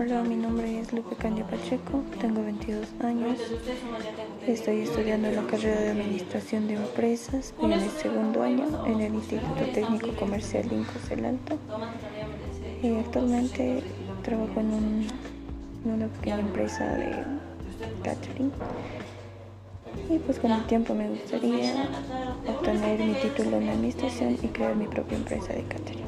Hola, mi nombre es Lupe Candia Pacheco, tengo 22 años, estoy estudiando la carrera de Administración de Empresas, en el segundo año en el Instituto Técnico Comercial Incos El Alto. Y actualmente trabajo en, un, en una pequeña empresa de catering. Y pues con el tiempo me gustaría obtener mi título en administración y crear mi propia empresa de catering.